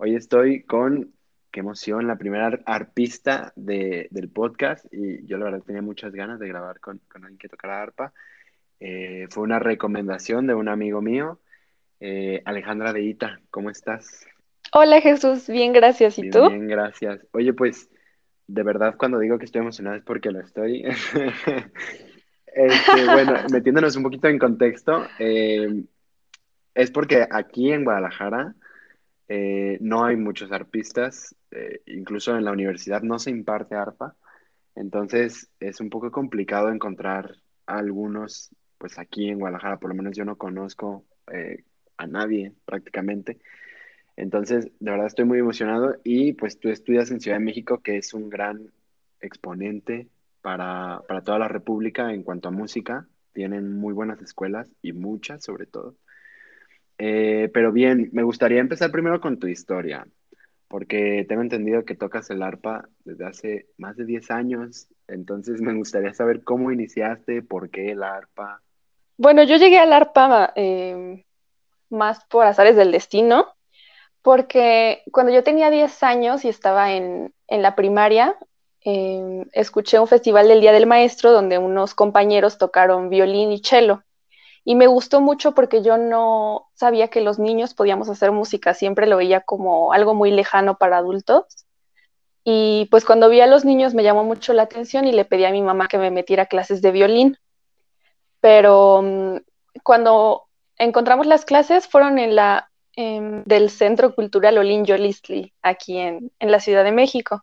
Hoy estoy con, qué emoción, la primera arpista del podcast y yo la verdad tenía muchas ganas de grabar con, alguien que tocara arpa. Eh, fue una recomendación de un amigo mío eh, Alejandra de Ita, ¿cómo estás? Hola Jesús, bien, gracias. ¿Y tú? Bien, gracias. Oye, pues, de verdad, cuando digo que estoy emocionada es porque lo estoy. Este, bueno, metiéndonos un poquito en contexto, eh, es porque aquí en Guadalajara eh, no hay muchos arpistas, incluso en la universidad no se imparte arpa, entonces es un poco complicado encontrar algunos, pues aquí en Guadalajara, por lo menos yo no conozco a nadie prácticamente. Entonces, de verdad estoy muy emocionado y pues tú estudias en Ciudad de México, que es un gran exponente para, toda la República en cuanto a música. Tienen muy buenas escuelas y muchas sobre todo. Eh, pero bien, me gustaría empezar primero con tu historia, porque tengo entendido que tocas el arpa desde hace más de 10 años, entonces me gustaría saber cómo iniciaste, por qué el arpa. Bueno, yo llegué al arpa eh, más por azares del destino, porque cuando yo tenía 10 años y estaba en, la primaria, em, escuché un festival del Día del Maestro donde unos compañeros tocaron violín y cello. Y me gustó mucho porque yo no sabía que los niños podíamos hacer música, siempre lo veía como algo muy lejano para adultos. Y pues cuando vi a los niños me llamó mucho la atención y le pedí a mi mamá que me metiera clases de violín. Pero mm, cuando encontramos las clases fueron en la em, del Centro Cultural Olin Yolistli, aquí en, la Ciudad de México.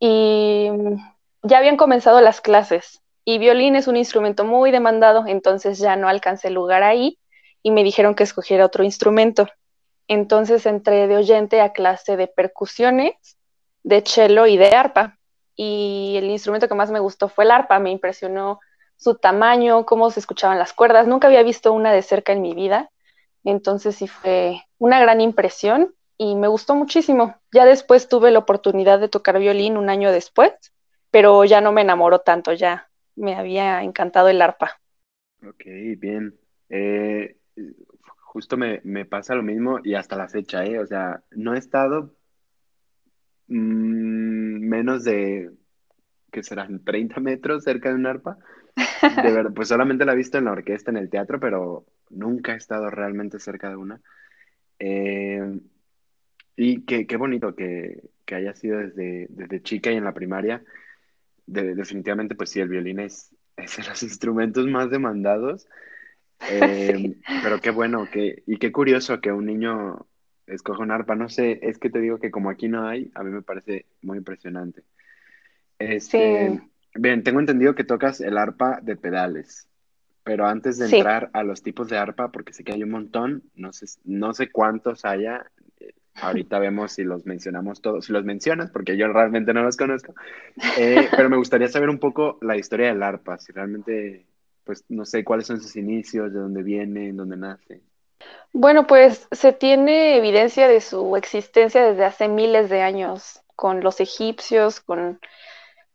Y mm, ya habían comenzado las clases. Y violín es un instrumento muy demandado, entonces ya no alcancé lugar ahí y me dijeron que escogiera otro instrumento. Entonces entré de oyente a clase de percusiones, de cello y de arpa. Y el instrumento que más me gustó fue el arpa, me impresionó su tamaño, cómo se escuchaban las cuerdas. Nunca había visto una de cerca en mi vida, entonces sí fue una gran impresión y me gustó muchísimo. Ya después tuve la oportunidad de tocar violín un año después, pero ya no me enamoró tanto, ya me había encantado el arpa. Ok, bien. Eh, justo me, pasa lo mismo y hasta la fecha, ¿eh? O sea, no he estado mm, menos de, ¿qué serán? 30 metros cerca de un arpa. De verdad, pues solamente la he visto en la orquesta, en el teatro, pero nunca he estado realmente cerca de una. Eh, y qué, qué bonito que, que, haya sido desde, desde chica y en la primaria. Definitivamente, pues sí, el violín es, es de los instrumentos más demandados. Eh, pero qué bueno, que, y qué curioso que un niño escoja un arpa. No sé, es que te digo que como aquí no hay, a mí me parece muy impresionante. Este, sí. Bien, tengo entendido que tocas el arpa de pedales, pero antes de entrar a los tipos de arpa, porque sé que hay un montón, no sé, no sé cuántos haya, ahorita vemos si los mencionamos todos, si los mencionas, porque yo realmente no los conozco, eh, pero me gustaría saber un poco la historia del arpa, si realmente, pues no sé cuáles son sus inicios, de dónde viene, dónde nace. Bueno, pues se tiene evidencia de su existencia desde hace miles de años, con los egipcios, con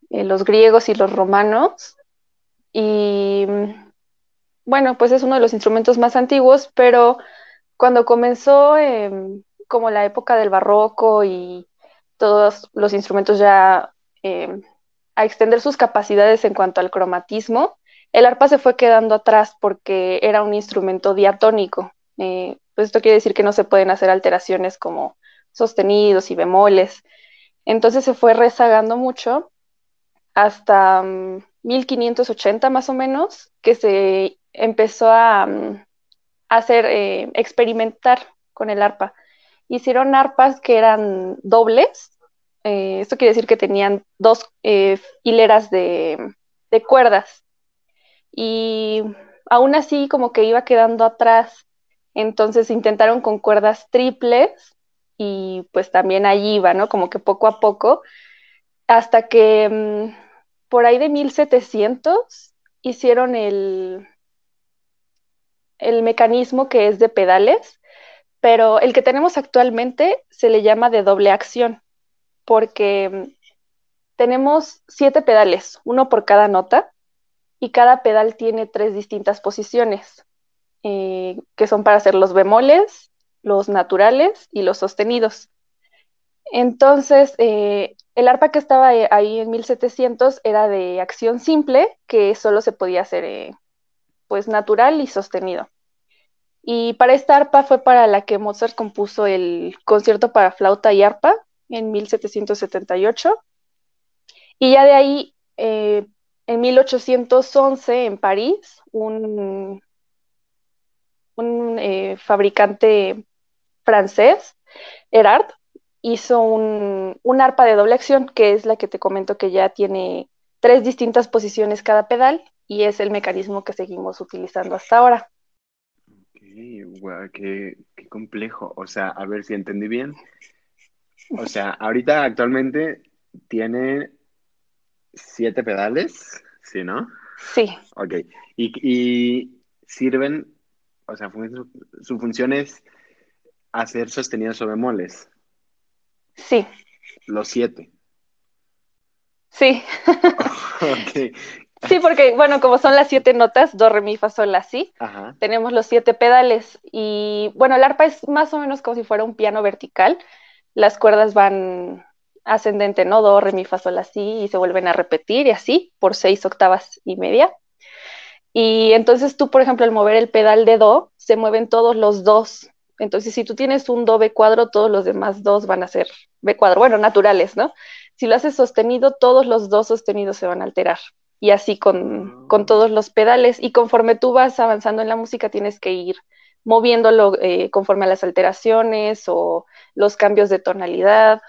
eh, los griegos y los romanos. Y bueno, pues es uno de los instrumentos más antiguos, pero cuando comenzó em, como la época del barroco y todos los instrumentos ya em, a extender sus capacidades en cuanto al cromatismo, el arpa se fue quedando atrás porque era un instrumento diatónico. Eh, pues esto quiere decir que no se pueden hacer alteraciones como sostenidos y bemoles. Entonces se fue rezagando mucho hasta 1580 mm, más o menos, que se empezó a, mm, hacer, eh, experimentar con el arpa. Hicieron arpas que eran dobles, eh, esto quiere decir que tenían dos eh, hileras de, cuerdas. Y aún así como que iba quedando atrás, entonces intentaron con cuerdas triples y pues también allí iba, ¿no? Como que poco a poco, hasta que mm, por ahí de 1700 hicieron el, el mecanismo que es de pedales, pero el que tenemos actualmente se le llama de doble acción, porque tenemos siete pedales, uno por cada nota, y cada pedal tiene tres distintas posiciones, eh, que son para hacer los bemoles, los naturales y los sostenidos. Entonces, eh, el arpa que estaba eh, ahí en 1700 era de acción simple, que solo se podía hacer pues natural y sostenido. Y para esta arpa fue para la que Mozart compuso el concierto para flauta y arpa en 1778. Y ya de ahí, en 1811, en París, un, un eh, fabricante francés, Erard, hizo un, arpa de doble acción, que es la que te comento que ya tiene tres distintas posiciones cada pedal y es el mecanismo que seguimos utilizando hasta ahora. Ok, qué, complejo. O sea, a ver si entendí bien. O sea, ahorita actualmente tiene siete pedales, ¿sí, no? Sí. Ok. y sirven o sea, su función es hacer sostenidos o bemoles. Sí. Los siete. Sí. Sí, porque, bueno, como son las siete notas, do, re, mi, fa, sol, la, si, tenemos los siete pedales. Y, bueno, el arpa es más o menos como si fuera un piano vertical. Las cuerdas van ascendente, ¿no? Do, re, mi, fa, sol, la, si, y se vuelven a repetir y así, por seis octavas y media. Y entonces tú, por ejemplo, al mover el pedal de Do, se mueven todos los dos. Entonces, si tú tienes un Do B cuadro, todos los demás dos van a ser B cuadro, bueno, naturales, ¿no? Si lo haces sostenido, todos los dos sostenidos se van a alterar. Y así con, con todos los pedales. Y conforme tú vas avanzando en la música, tienes que ir moviéndolo eh, conforme a las alteraciones o los cambios de tonalidad.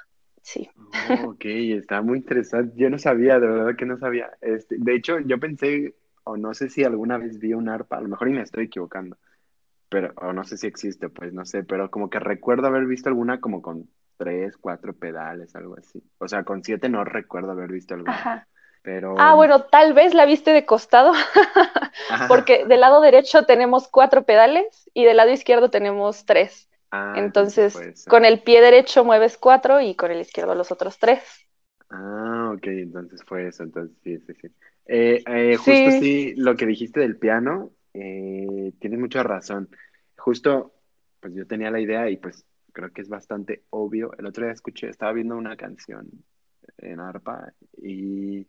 Sí. Oh, ok, está muy interesante. Yo no sabía, de verdad que no sabía. Este, de hecho, yo pensé o no sé si alguna vez vi un arpa, a lo mejor y me estoy equivocando, pero, o no sé si existe, pues no sé, pero como que recuerdo haber visto alguna como con tres, cuatro pedales, algo así. O sea, con siete no recuerdo haber visto alguna. Pero... Ah, bueno, tal vez la viste de costado, porque del lado derecho tenemos cuatro pedales y del lado izquierdo tenemos tres. Ah, entonces, con el pie derecho mueves cuatro y con el izquierdo los otros tres. Ah, ok, entonces fue eso, entonces sí, sí, sí. Eh, eh, justo sí. lo que dijiste del piano, eh, tienes mucha razón. Justo, pues yo tenía la idea y pues creo que es bastante obvio. El otro día escuché, estaba viendo una canción en arpa y,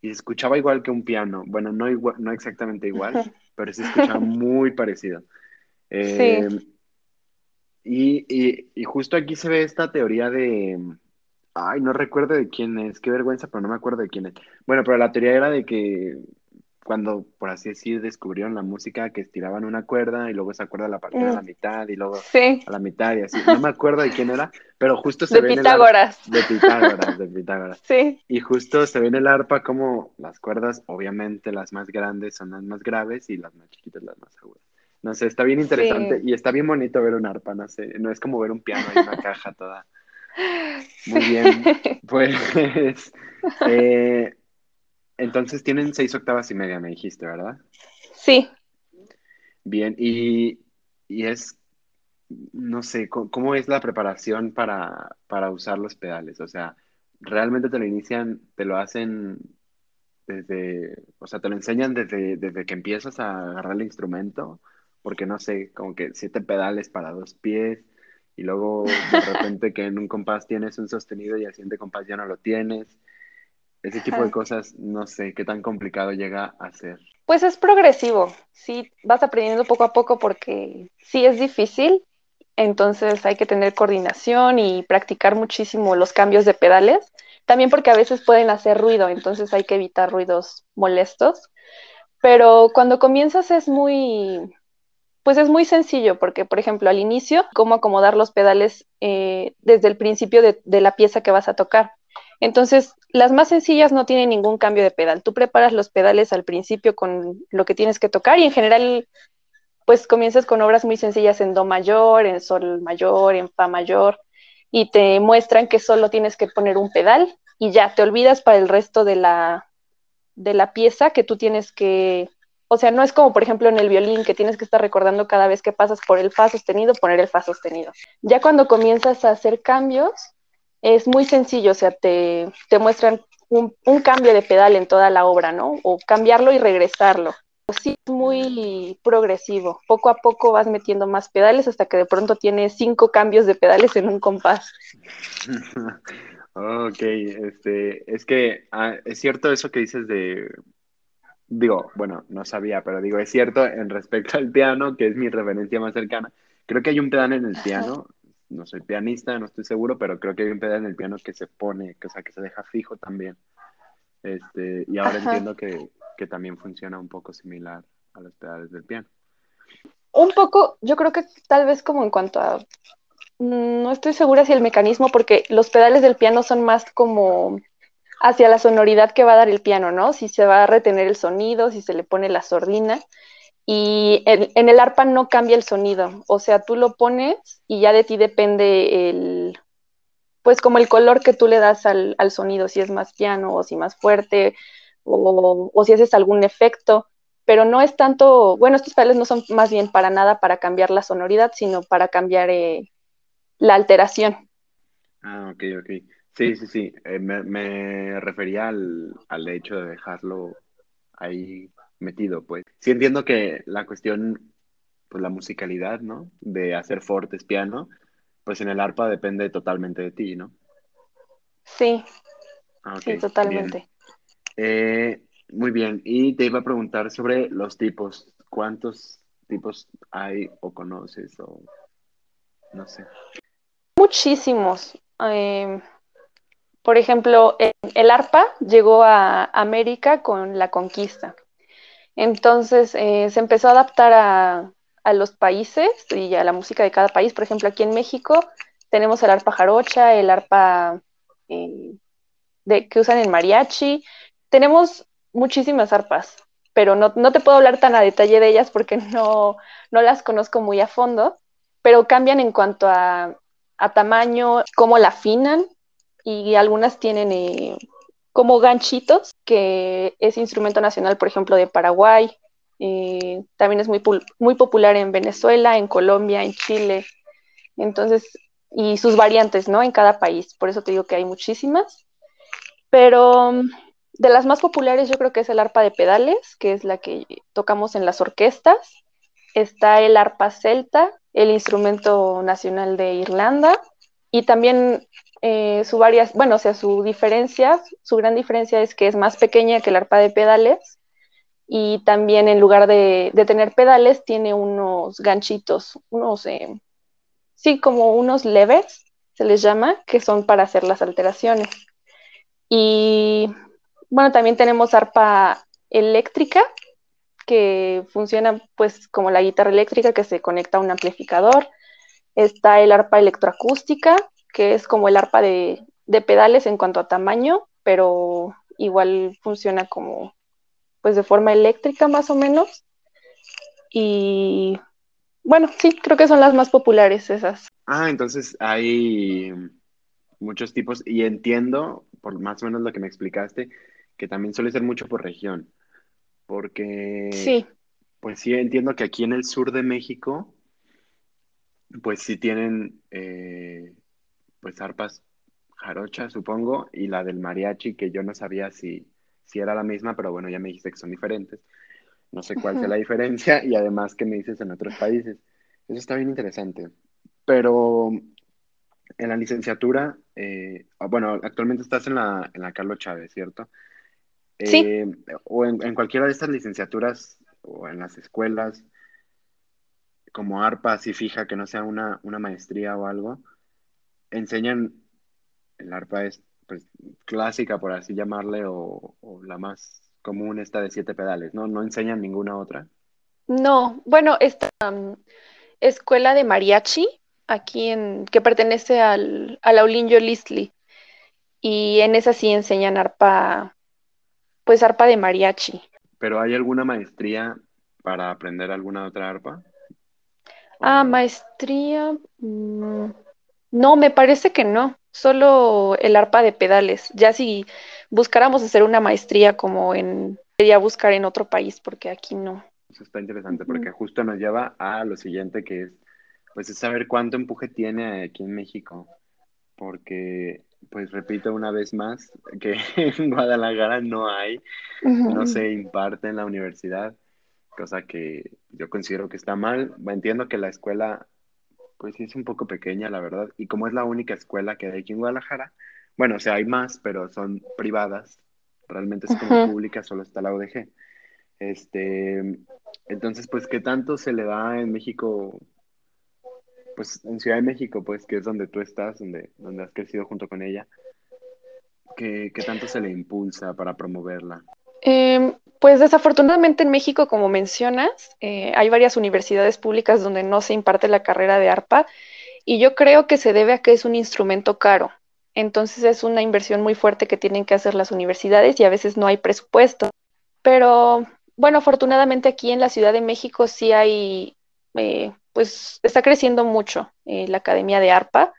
y escuchaba igual que un piano. Bueno, no, igual, no exactamente igual, pero se escuchaba muy parecido. Eh, y, y, y justo aquí se ve esta teoría de, Ay, no recuerdo de quién es, qué vergüenza, pero no me acuerdo de quién es. Bueno, pero la teoría era de que cuando, por así decir, descubrieron la música, que estiraban una cuerda y luego esa cuerda la partían a la mm. mitad y luego a la mitad y así. No me acuerdo de quién era, pero justo se ve Pitágoras. en el arpa. De Pitágoras. De Pitágoras, Sí. Y justo se ve en el arpa como las cuerdas, obviamente las más grandes son las más graves y las más chiquitas las más agudas. No sé, está bien interesante y está bien bonito ver un arpa, no sé, no es como ver un piano en una caja toda muy bien. Pues, eh, entonces tienen seis octavas y media, me dijiste, ¿verdad? Sí. Bien, y, es, no sé, ¿cómo, es la preparación para, para usar los pedales? O sea, ¿realmente te lo inician, te lo hacen desde, o sea, te lo enseñan desde, desde que empiezas a agarrar el instrumento? Porque no sé, como que siete pedales para dos pies y luego de repente que en un compás tienes un sostenido y al siguiente compás ya no lo tienes. Ese tipo de cosas, no sé qué tan complicado llega a ser. Pues es progresivo, sí, vas aprendiendo poco a poco porque sí es difícil, entonces hay que tener coordinación y practicar muchísimo los cambios de pedales, también porque a veces pueden hacer ruido, entonces hay que evitar ruidos molestos, pero cuando comienzas es muy, pues es muy sencillo porque, por ejemplo, al inicio, cómo acomodar los pedales eh, desde el principio de, la pieza que vas a tocar. Entonces, las más sencillas no tienen ningún cambio de pedal. Tú preparas los pedales al principio con lo que tienes que tocar y en general, pues comienzas con obras muy sencillas en Do mayor, en Sol mayor, en Fa mayor. y te muestran que solo tienes que poner un pedal y ya te olvidas para el resto de la, de la pieza que tú tienes que, o sea, no es como por ejemplo en el violín que tienes que estar recordando cada vez que pasas por el fa sostenido, poner el fa sostenido. Ya cuando comienzas a hacer cambios, es muy sencillo, o sea, te, te muestran un, un, cambio de pedal en toda la obra, ¿no? O cambiarlo y regresarlo. Sí, es muy progresivo. Poco a poco vas metiendo más pedales hasta que de pronto tienes cinco cambios de pedales en un compás. ok, este, es que ah, es cierto eso que dices de, digo, bueno, no sabía, pero digo, es cierto en respecto al piano, que es mi referencia más cercana. Creo que hay un pedal en el piano, no soy pianista, no estoy seguro, pero creo que hay un pedal en el piano que se pone, que, o sea, que se deja fijo también. Este, y ahora entiendo que, que también funciona un poco similar a los pedales del piano. Un poco, yo creo que tal vez como en cuanto a, mm, no estoy segura si el mecanismo, porque los pedales del piano son más como hacia la sonoridad que va a dar el piano, ¿no? Si se va a retener el sonido, si se le pone la sordina. Y en, el arpa no cambia el sonido, o sea, tú lo pones y ya de ti depende el, pues como el color que tú le das al, al sonido, si es más piano o si más fuerte o, si haces algún efecto, pero no es tanto, bueno, estos pedales no son más bien para nada para cambiar la sonoridad, sino para cambiar eh, la alteración. Ah, ok, ok. Sí, sí, sí. Eh, me, refería al, al, hecho de dejarlo ahí metido, pues. Sí entiendo que la cuestión, pues la musicalidad, ¿no? De hacer fortes piano, pues en el arpa depende totalmente de ti, ¿no? Sí. Ah, sí, totalmente. Eh, muy bien, y te iba a preguntar sobre los tipos. ¿Cuántos tipos hay o conoces o no sé? Muchísimos. Em, por ejemplo, el arpa llegó a América con la conquista. Entonces eh, se empezó a adaptar a, los países y a la música de cada país. Por ejemplo, aquí en México tenemos el arpa jarocha, el arpa eh, que usan en mariachi, tenemos muchísimas arpas, pero no, te puedo hablar tan a detalle de ellas porque no, las conozco muy a fondo, pero cambian en cuanto a, tamaño, cómo la afinan y algunas tienen eh, como ganchitos, que es instrumento nacional, por ejemplo, de Paraguay. Eh, también es muy, muy popular en Venezuela, en Colombia, en Chile. Entonces, y sus variantes, ¿no? En cada país. Por eso te digo que hay muchísimas. Pero de las más populares yo creo que es el arpa de pedales, que es la que tocamos en las orquestas. Está el arpa celta, el instrumento nacional de Irlanda, y también eh, su varias, bueno, o sea, su diferencia, su gran diferencia es que es más pequeña que el arpa de pedales, y también en lugar de, tener pedales tiene unos ganchitos, unos, eh, sí, como unos levers, se les llama, que son para hacer las alteraciones. Y bueno, también tenemos arpa eléctrica, que funciona pues como la guitarra eléctrica que se conecta a un amplificador. Está el arpa electroacústica, que es como el arpa de, pedales en cuanto a tamaño, pero igual funciona como pues de forma eléctrica más o menos. Y bueno, sí, creo que son las más populares esas. Ah, entonces hay muchos tipos y entiendo, por más o menos lo que me explicaste, que también suele ser mucho por región, porque, sí. pues sí, entiendo que aquí en el sur de México, pues sí tienen, eh, pues arpas jarocha, supongo, y la del mariachi, que yo no sabía si, si era la misma, pero bueno, ya me dijiste que son diferentes. No sé cuál es la diferencia y además que me dices en otros países. Eso está bien interesante. Pero en la licenciatura, eh, bueno, actualmente estás en la, en la Carlos Chávez, ¿cierto? Sí. Eh, o en, cualquiera de estas licenciaturas o en las escuelas, como ARPA, así fija, que no sea una, una maestría o algo, enseñan, el ARPA es pues, clásica, por así llamarle, o, la más común, esta de siete pedales, ¿no? ¿No enseñan ninguna otra? No, bueno, esta um, escuela de mariachi, aquí en, que pertenece al, a Aulinho Listli, y en esa sí enseñan arpa pues arpa de mariachi. ¿Pero hay alguna maestría para aprender alguna otra arpa? Ah, maestría. Mm, No, me parece que no, solo el arpa de pedales. Ya si buscáramos hacer una maestría como en, sería buscar en otro país, porque aquí no. Eso está interesante, porque justo nos lleva a lo siguiente que es, pues es saber cuánto empuje tiene aquí en México, porque, pues repito una vez más, que en Guadalajara no hay, no se imparte en la universidad, cosa que yo considero que está mal. Entiendo que la escuela pues sí es un poco pequeña, la verdad. Y como es la única escuela que hay aquí en Guadalajara, bueno, o sea, hay más, pero son privadas. Realmente es como pública, solo está la UDG. Este, entonces, pues, ¿qué tanto se le da en México? Pues en Ciudad de México, pues, que es donde tú estás, donde, donde has crecido junto con ella. ¿Qué, qué tanto se le impulsa para promoverla? Eh, pues desafortunadamente en México, como mencionas, eh, hay varias universidades públicas donde no se imparte la carrera de arpa y yo creo que se debe a que es un instrumento caro. Entonces es una inversión muy fuerte que tienen que hacer las universidades y a veces no hay presupuesto. Pero bueno, afortunadamente aquí en la Ciudad de México sí hay, eh, pues está creciendo mucho eh, la Academia de Arpa.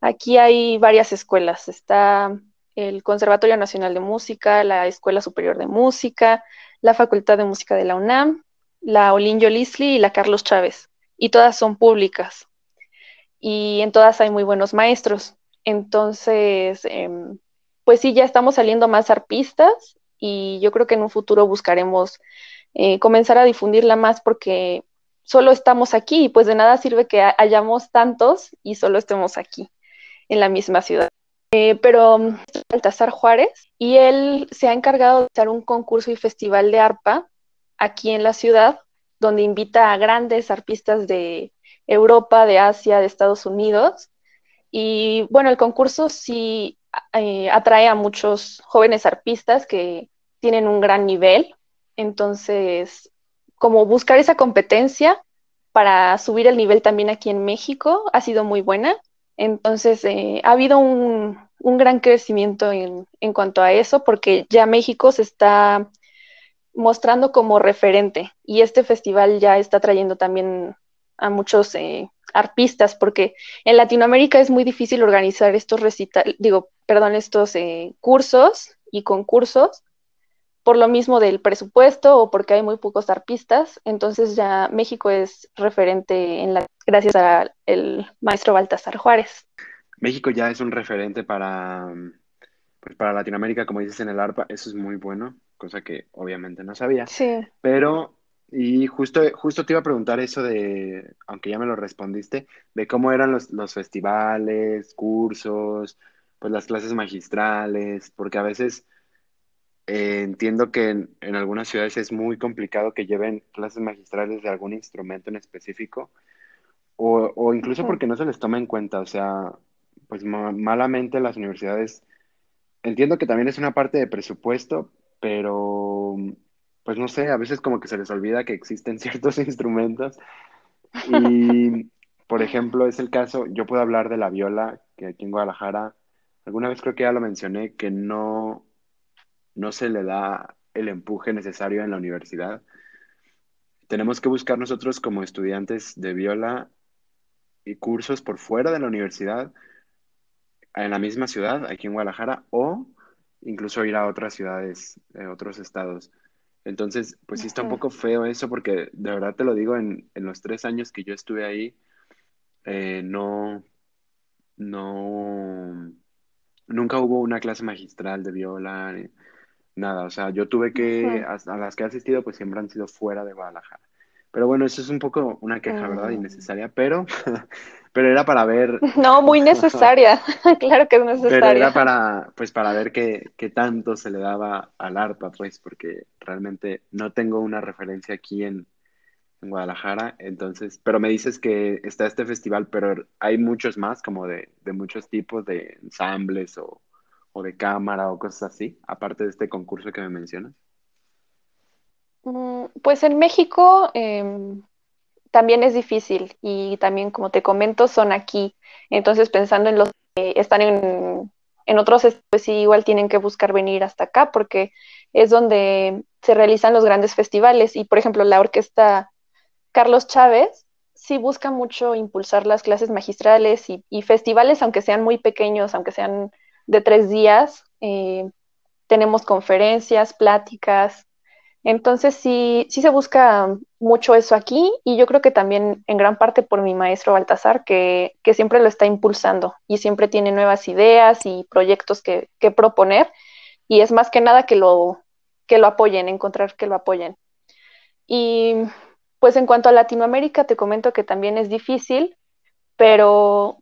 Aquí hay varias escuelas. Está el Conservatorio Nacional de Música, la Escuela Superior de Música, la Facultad de Música de la UNAM, la Olinjo Lisli y la Carlos Chávez. Y todas son públicas. Y en todas hay muy buenos maestros. Entonces, em, pues sí, ya estamos saliendo más arpistas y yo creo que en un futuro buscaremos eh, comenzar a difundirla más porque solo estamos aquí y pues de nada sirve que hayamos tantos y solo estemos aquí, en la misma ciudad. Eh, pero mm, Baltasar Juárez y él se ha encargado de hacer un concurso y festival de arpa aquí en la ciudad, donde invita a grandes arpistas de Europa, de Asia, de Estados Unidos. Y bueno, el concurso sí eh, atrae a muchos jóvenes arpistas que tienen un gran nivel. Entonces, como buscar esa competencia para subir el nivel también aquí en México ha sido muy buena. Entonces, eh, ha habido un, gran crecimiento en, cuanto a eso, porque ya México se está mostrando como referente y este festival ya está trayendo también a muchos eh, arpistas, porque en Latinoamérica es muy difícil organizar estos recitales, digo, perdón, estos eh, cursos y concursos, por lo mismo del presupuesto o porque hay muy pocos arpistas, entonces ya México es referente en la, gracias al maestro Baltasar Juárez. México ya es un referente para, pues para Latinoamérica, como dices en el ARPA, eso es muy bueno, cosa que obviamente no sabía. Sí. Pero, y justo, justo te iba a preguntar eso de, aunque ya me lo respondiste, de cómo eran los, los festivales, cursos, pues las clases magistrales, porque a veces eh, entiendo que en, algunas ciudades es muy complicado que lleven clases magistrales de algún instrumento en específico, o, incluso porque no se les toma en cuenta, o sea, pues malamente las universidades, entiendo que también es una parte de presupuesto, pero pues no sé, a veces como que se les olvida que existen ciertos instrumentos. Y, por ejemplo, es el caso, yo puedo hablar de la viola, que aquí en Guadalajara, alguna vez creo que ya lo mencioné, que no, no se le da el empuje necesario en la universidad. Tenemos que buscar nosotros como estudiantes de viola y cursos por fuera de la universidad, en la misma ciudad, aquí en Guadalajara, o incluso ir a otras ciudades, de otros estados. Entonces, pues sí está un poco feo eso, porque de verdad te lo digo, en, los tres años que yo estuve ahí, eh, no, no, nunca hubo una clase magistral de viola, nada, o sea, yo tuve que, a, las que he asistido, pues siempre han sido fuera de Guadalajara. Pero bueno, eso es un poco una queja, ¿verdad? Mm. Innecesaria, pero, pero era para ver. No, muy necesaria, claro que es necesaria. Pero era para, pues para ver qué, qué tanto se le daba al arpa, pues, porque realmente no tengo una referencia aquí en, en Guadalajara, entonces, pero me dices que está este festival, pero hay muchos más, como de, de muchos tipos de ensambles o, o de cámara o cosas así, aparte de este concurso que me mencionas? Mm, pues en México em, también es difícil y también, como te comento, son aquí. Entonces, pensando en los que están en, en otros, pues sí, igual tienen que buscar venir hasta acá porque es donde se realizan los grandes festivales. Y, por ejemplo, la orquesta Carlos Chávez sí busca mucho impulsar las clases magistrales y, festivales, aunque sean muy pequeños, aunque sean de tres días. Eh, tenemos conferencias, pláticas. Entonces sí, sí se busca mucho eso aquí y yo creo que también en gran parte por mi maestro Baltasar, que, que siempre lo está impulsando y siempre tiene nuevas ideas y proyectos que, que proponer y es más que nada que lo, que lo apoyen, encontrar que lo apoyen. Y pues en cuanto a Latinoamérica, te comento que también es difícil, pero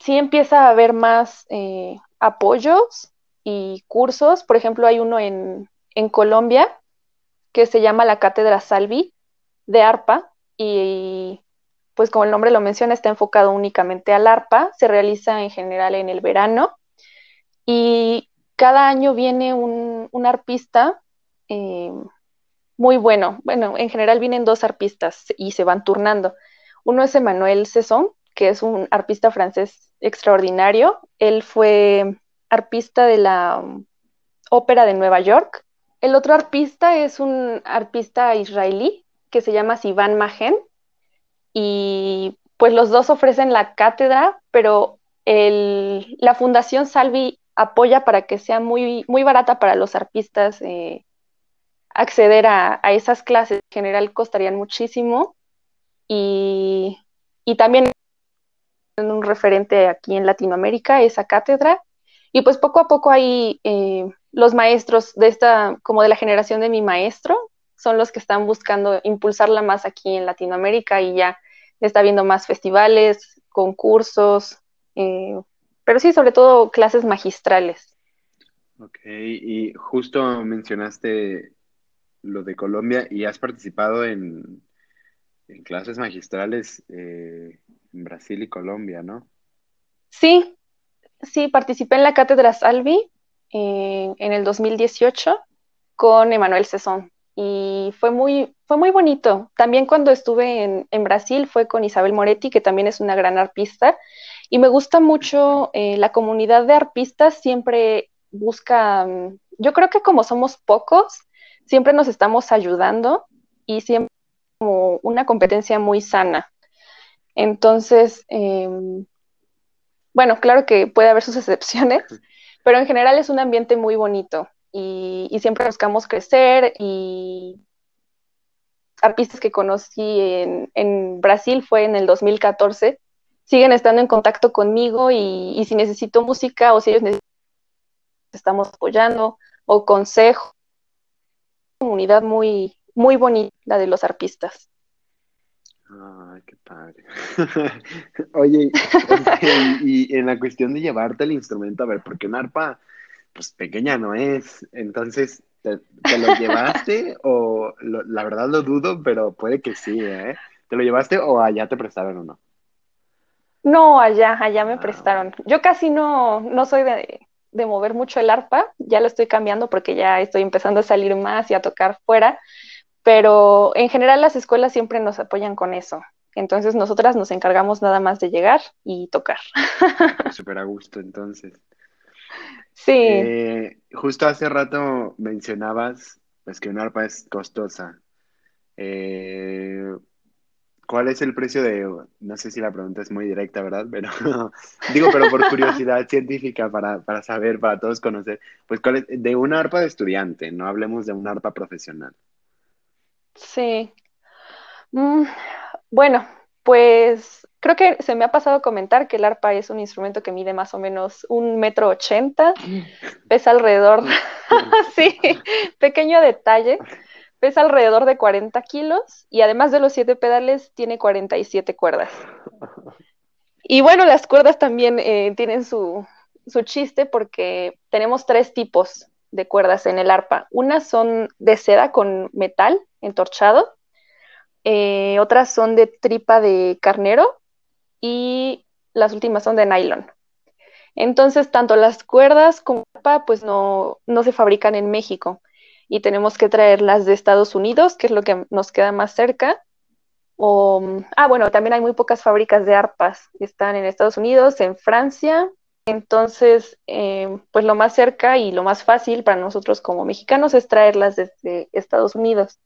sí empieza a haber más eh, apoyos y cursos. Por ejemplo, hay uno en, Colombia que se llama la Cátedra Salvi de ARPA y pues como el nombre lo menciona, está enfocado únicamente al ARPA, se realiza en general en el verano y cada año viene un, arpista eh, muy bueno. Bueno, en general vienen dos arpistas y se van turnando. Uno es Emmanuel Cesson, que es un arpista francés extraordinario. Él fue arpista de la um, Ópera de Nueva York. El otro arpista es un arpista israelí que se llama Sivan Mahen. Y pues los dos ofrecen la cátedra, pero la Fundación Salvi apoya para que sea muy, muy barata para los arpistas eh, acceder a, esas clases en general costarían muchísimo y, también un referente aquí en Latinoamérica, esa cátedra. Y pues poco a poco ahí eh, los maestros de esta, como de la generación de mi maestro, son los que están buscando impulsarla más aquí en Latinoamérica y ya está viendo más festivales, concursos, eh, pero sí, sobre todo clases magistrales. Ok, y justo mencionaste lo de Colombia y has participado en, clases magistrales eh, en Brasil y Colombia, ¿no? Sí, sí, participé en la Cátedra Salvi eh, en el 2018 con Emanuel Cesón y fue muy, fue muy bonito. También cuando estuve en, Brasil fue con Isabel Moretti, que también es una gran arpista, y me gusta mucho eh, la comunidad de arpistas, siempre busca, mm, yo creo que como somos pocos, siempre nos estamos ayudando y siempre como una competencia muy sana. Entonces, em, bueno, claro que puede haber sus excepciones, pero en general es un ambiente muy bonito y, siempre buscamos crecer y artistas que conocí en, en, Brasil fue en el 2014, siguen estando en contacto conmigo y, y si necesito música o si ellos necesitan, estamos apoyando o consejos comunidad muy, muy bonita, la de los arpistas. Ay, qué padre. Oye, y, en la cuestión de llevarte el instrumento, a ver, porque una arpa, pues pequeña no es, entonces, ¿te, lo llevaste o la verdad lo dudo, pero puede que sí, ¿eh? ¿Te lo llevaste o allá te prestaron uno? No, allá, allá me ah, prestaron. Yo casi no, no soy de, de mover mucho el arpa, ya lo estoy cambiando porque ya estoy empezando a salir más y a tocar fuera, pero en general las escuelas siempre nos apoyan con eso. Entonces nosotras nos encargamos nada más de llegar y tocar. Súper a gusto, entonces. Sí. Eh, justo hace rato mencionabas pues, que un arpa es costosa. Eh, ¿Cuál es el precio de, no sé si la pregunta es muy directa, ¿verdad? Pero digo, pero por curiosidad científica, para, para, saber, para todos conocer, pues cuál es, de una arpa de estudiante, no hablemos de una arpa profesional. Sí. Mm, bueno, pues creo que se me ha pasado comentar que el arpa es un instrumento que mide más o menos un metro ochenta, pesa alrededor, sí, pequeño detalle pesa alrededor de 40 kilos y además de los siete pedales tiene 47 cuerdas. Y bueno, las cuerdas también eh, tienen su, chiste porque tenemos tres tipos de cuerdas en el arpa. Unas son de seda con metal entorchado, eh, otras son de tripa de carnero y las últimas son de nylon. Entonces, tanto las cuerdas como el arpa pues no, no se fabrican en México y tenemos que traerlas de Estados Unidos, que es lo que nos queda más cerca. Ah, bueno, también hay muy pocas fábricas de arpas, están en Estados Unidos, en Francia. Entonces, em, pues lo más cerca y lo más fácil para nosotros como mexicanos es traerlas desde Estados Unidos.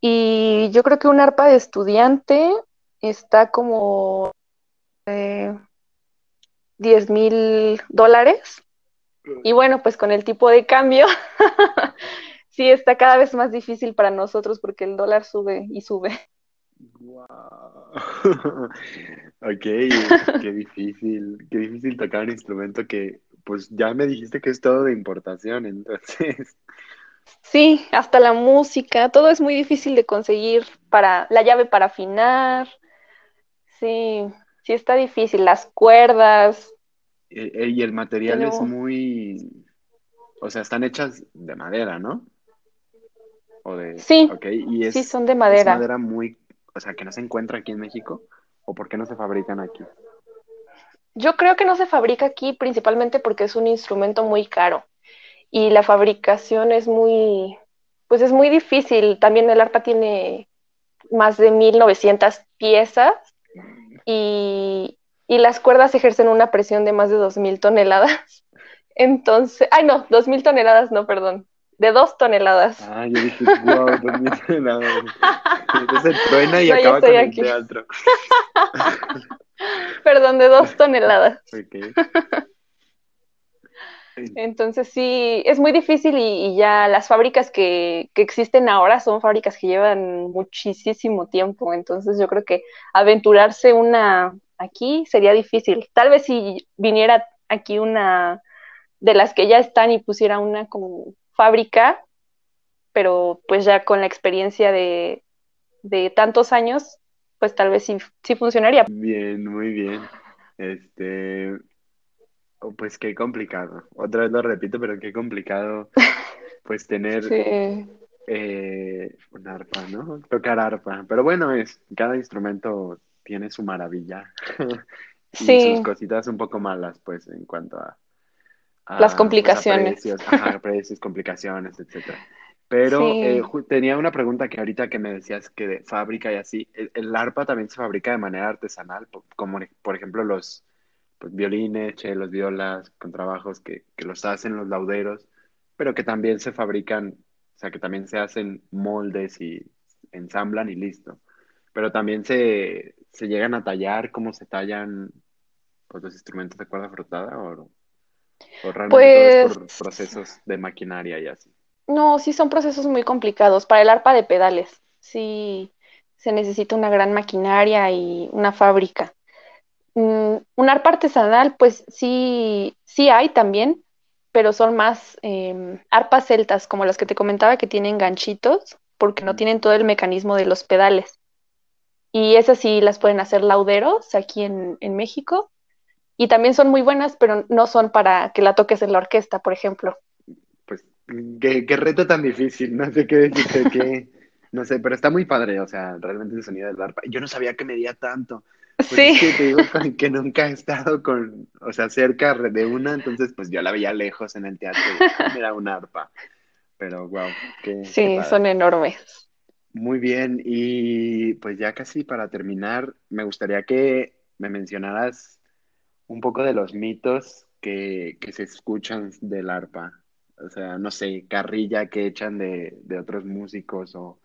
Y yo creo que un arpa de estudiante está como eh, 10 mil dólares. Y bueno, pues con el tipo de cambio, sí está cada vez más difícil para nosotros porque el dólar sube y sube. Wow. ok, qué difícil, qué difícil tocar un instrumento que, pues ya me dijiste que es todo de importación, entonces. Sí, hasta la música, todo es muy difícil de conseguir para la llave para afinar. Sí, sí está difícil, las cuerdas. Eh, eh, y el material es muy, o sea, están hechas de madera, ¿no? O de, sí, y sí, son de madera. Es madera muy, o sea, que no se encuentra aquí en México, o por qué no se fabrican aquí. Yo creo que no se fabrica aquí principalmente porque es un instrumento muy caro y la fabricación es muy, pues es muy difícil. También el arpa tiene más de 1900 piezas y, y las cuerdas ejercen una presión de más de 2000 toneladas. Entonces, ay no, 2000 toneladas, no, perdón, de 2 toneladas. Ah, yo dije, wow, 2000 toneladas. Entonces truena y acaba con el teatro. Perdón, de 2 toneladas. Okay. Entonces sí, es muy difícil y, ya las fábricas que, que, existen ahora son fábricas que llevan muchísimo tiempo, entonces yo creo que aventurarse una aquí sería difícil. Tal vez si viniera aquí una de las que ya están y pusiera una como fábrica, pero pues ya con la experiencia de, de tantos años, pues tal vez sí, sí funcionaría. Bien, muy bien. Este, pues qué complicado. Otra vez lo repito, pero qué complicado pues tener eh, un arpa, ¿no? Tocar arpa. Pero bueno, es cada instrumento tiene su maravilla. y sus cositas un poco malas, pues, en cuanto a, las pues, complicaciones. precios, precios, complicaciones, etcétera. Pero eh, tenía una pregunta que ahorita que me decías que de fábrica y así, el, arpa también se fabrica de manera artesanal, como por ejemplo los, pues, violines, chelos, violas, contrabajos que, que los hacen los lauderos, pero que también se fabrican, o sea, que también se hacen moldes y ensamblan y listo. Pero también se, se llegan a tallar como se tallan pues, los instrumentos de cuerda frotada o, o realmente por pues procesos de maquinaria y así. No, sí son procesos muy complicados. Para el arpa de pedales, sí se necesita una gran maquinaria y una fábrica. Mm, un arpa artesanal, pues sí, sí hay también, pero son más em, arpas celtas, como las que te comentaba, que tienen ganchitos, porque no tienen todo el mecanismo de los pedales. Y esas sí las pueden hacer lauderos aquí en, México. Y también son muy buenas, pero no son para que la toques en la orquesta, por ejemplo. Pues qué, qué reto tan difícil, no sé qué decirte, que, no sé, pero está muy padre, o sea, realmente el sonido del arpa. Yo no sabía que medía tanto. Pues sí. que te digo que nunca he estado con, o sea, cerca de una, entonces pues yo la veía lejos en el teatro y era un arpa. Pero wow, qué, Sí, son enormes. Muy bien, y pues ya casi para terminar, me gustaría que me mencionaras un poco de los mitos que, que se escuchan del arpa. O sea, no sé, carrilla que echan de, de otros músicos o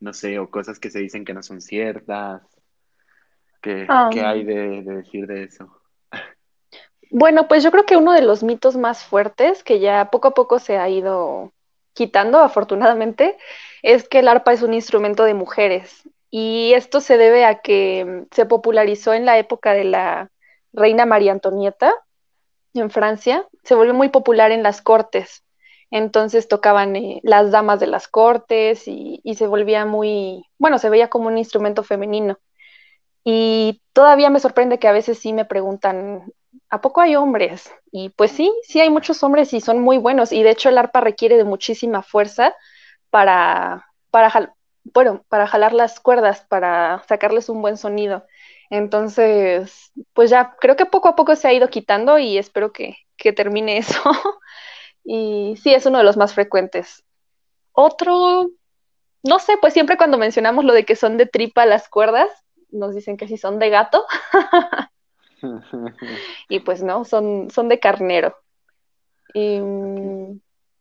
no sé, o cosas que se dicen que no son ciertas. ¿Qué, hay de, decir de eso? Bueno, pues yo creo que uno de los mitos más fuertes que ya poco a poco se ha ido quitando, afortunadamente, es que el arpa es un instrumento de mujeres. Y esto se debe a que se popularizó en la época de la reina María Antonieta en Francia. Se volvió muy popular en las cortes. Entonces tocaban eh, las damas de las cortes y, y se volvía muy, bueno, se veía como un instrumento femenino. Y todavía me sorprende que a veces sí me preguntan, ¿a poco hay hombres? Y pues sí, sí hay muchos hombres y son muy buenos. Y de hecho el arpa requiere de muchísima fuerza para, para, bueno, para jalar las cuerdas, para sacarles un buen sonido. Entonces, pues ya creo que poco a poco se ha ido quitando y espero que, que termine eso. y sí, es uno de los más frecuentes. Otro, no sé, pues siempre cuando mencionamos lo de que son de tripa las cuerdas, nos dicen que si son de gato. y pues no, son, son de carnero. Y,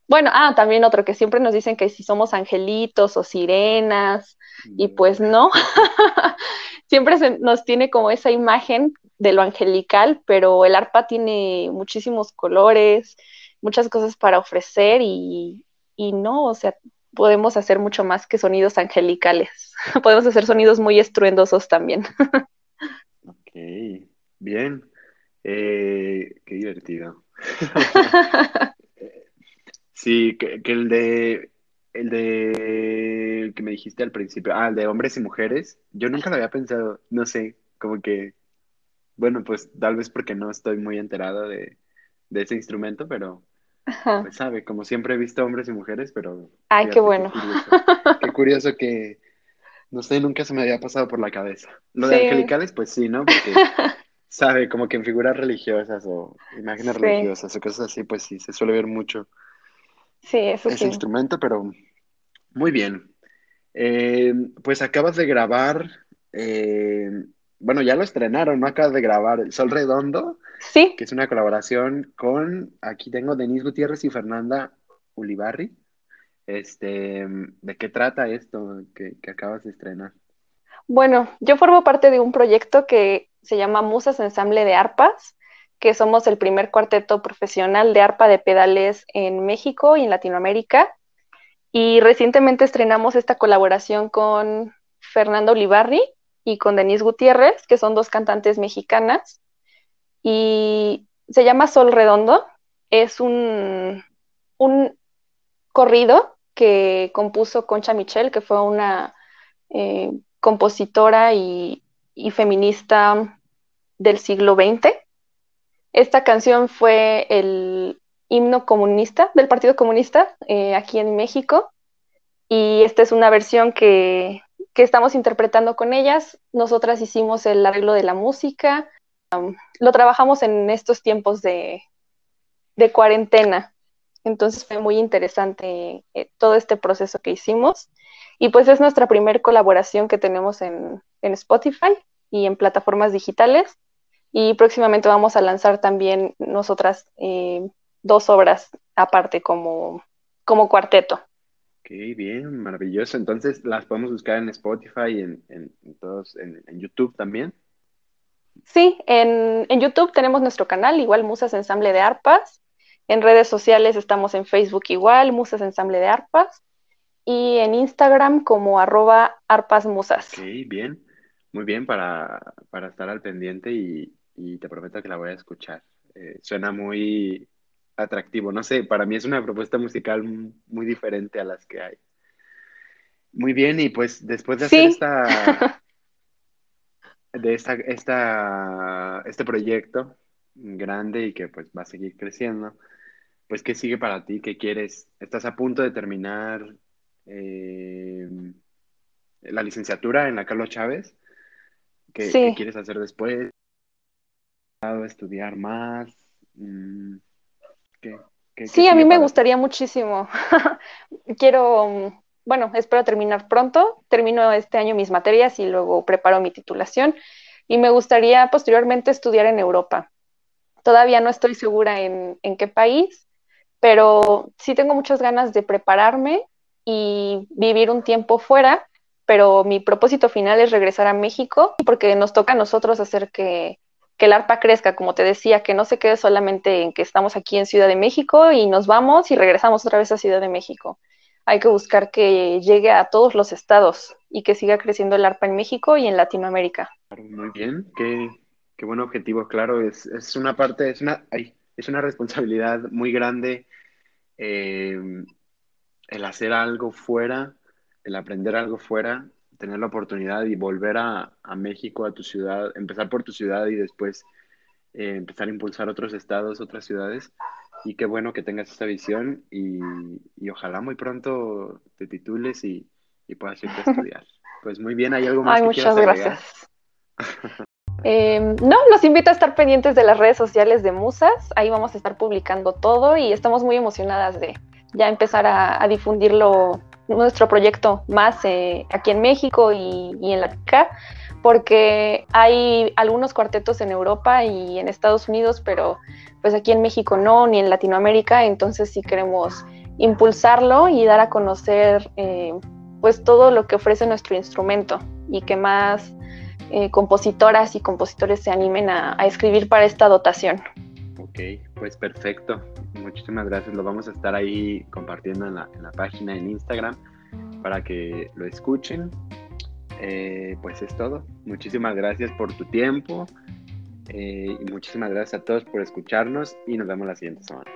bueno, ah, también otro que siempre nos dicen que si somos angelitos o sirenas, y pues no. siempre se nos tiene como esa imagen de lo angelical, pero el arpa tiene muchísimos colores, muchas cosas para ofrecer y, y no, o sea, podemos hacer mucho más que sonidos angelicales. podemos hacer sonidos muy estruendosos también. ok, bien. Eh, qué divertido. sí, que, el de el de que me dijiste al principio, ah, el de hombres y mujeres, yo nunca lo había pensado, no sé, como que, bueno, pues tal vez porque no estoy muy enterado de, de ese instrumento, pero pues sabe, como siempre he visto hombres y mujeres, pero... Ay, qué bueno. Qué curioso, que, no sé, nunca se me había pasado por la cabeza. Lo de angelicales, pues sí, ¿no? Porque, sabe, como que en figuras religiosas o imágenes religiosas o cosas así, pues sí, se suele ver mucho. Sí, eso ese instrumento, pero muy bien. Eh, pues acabas de grabar eh, bueno, ya lo estrenaron, ¿no? Acabas de grabar El Sol Redondo. Sí. Que es una colaboración con, aquí tengo Denise Gutiérrez y Fernanda Ulibarri. Este, ¿de qué trata esto que, acabas de estrenar? Bueno, yo formo parte de un proyecto que se llama Musas Ensamble de Arpas, que somos el primer cuarteto profesional de arpa de pedales en México y en Latinoamérica. Y recientemente estrenamos esta colaboración con Fernanda Ulibarri, y con Denise Gutiérrez, que son dos cantantes mexicanas. Y se llama Sol Redondo. Es un, un corrido que compuso Concha Michel, que fue una eh, compositora y, feminista del siglo XX. Esta canción fue el himno comunista del Partido Comunista eh, aquí en México y esta es una versión que que estamos interpretando con ellas. Nosotras hicimos el arreglo de la música. lo trabajamos en estos tiempos de, cuarentena. Entonces fue muy interesante eh, todo este proceso que hicimos. Y pues es nuestra primera colaboración que tenemos en, Spotify y en plataformas digitales. Y próximamente vamos a lanzar también nosotras eh, dos obras aparte como, como cuarteto. Ok, bien, maravilloso. Entonces las podemos buscar en Spotify y en, en, todos, en, YouTube también. Sí, en, YouTube tenemos nuestro canal, igual Musas Ensamble de Arpas. En redes sociales estamos en Facebook igual, Musas Ensamble de Arpas. Y en Instagram como arroba arpasmusas. Ok, bien. Muy bien para, estar al pendiente y, te prometo que la voy a escuchar. Eh, suena muy, atractivo. No sé, para mí es una propuesta musical muy diferente a las que hay. Muy bien, y pues después de hacer esta, de esta, esta, este proyecto grande y que pues va a seguir creciendo, pues ¿qué sigue para ti? ¿Qué quieres? ¿Estás a punto de terminar eh, la licenciatura en la Carlos Chávez? ¿Qué, quieres hacer después? ¿Estudiar más? Mm, sí, a mí me gustaría muchísimo. Quiero, bueno, espero terminar pronto. Termino este año mis materias y luego preparo mi titulación. Y me gustaría posteriormente estudiar en Europa. Todavía no estoy segura en, en qué país, pero sí tengo muchas ganas de prepararme y vivir un tiempo fuera, pero mi propósito final es regresar a México porque nos toca a nosotros hacer que que el ARPA crezca, como te decía, que no se quede solamente en que estamos aquí en Ciudad de México y nos vamos y regresamos otra vez a Ciudad de México. Hay que buscar que llegue a todos los estados y que siga creciendo el ARPA en México y en Latinoamérica. Muy bien, qué, qué buen objetivo, claro, es, es una parte, es una, es una responsabilidad muy grande eh, el hacer algo fuera, el aprender algo fuera tener la oportunidad y volver a, México, a tu ciudad, empezar por tu ciudad y después eh, empezar a impulsar otros estados, otras ciudades. Y qué bueno que tengas esta visión y, ojalá muy pronto te titules y, puedas irte a estudiar. Pues muy bien, ¿hay algo más? Ay, muchas gracias. Em, no, los invito a estar pendientes de las redes sociales de Musas. Ahí vamos a estar publicando todo y estamos muy emocionadas de ya empezar a difundirlo nuestro proyecto más eh, aquí en México y, en la TICA, porque hay algunos cuartetos en Europa y en Estados Unidos, pero pues aquí en México no, ni en Latinoamérica, entonces sí queremos impulsarlo y dar a conocer eh, pues todo lo que ofrece nuestro instrumento y que más eh, compositoras y compositores se animen a, escribir para esta dotación. Ok, pues perfecto. Muchísimas gracias. Lo vamos a estar ahí compartiendo en la, página en Instagram para que lo escuchen. Eh, pues es todo. Muchísimas gracias por tu tiempo. y muchísimas gracias a todos por escucharnos y nos vemos la siguiente semana.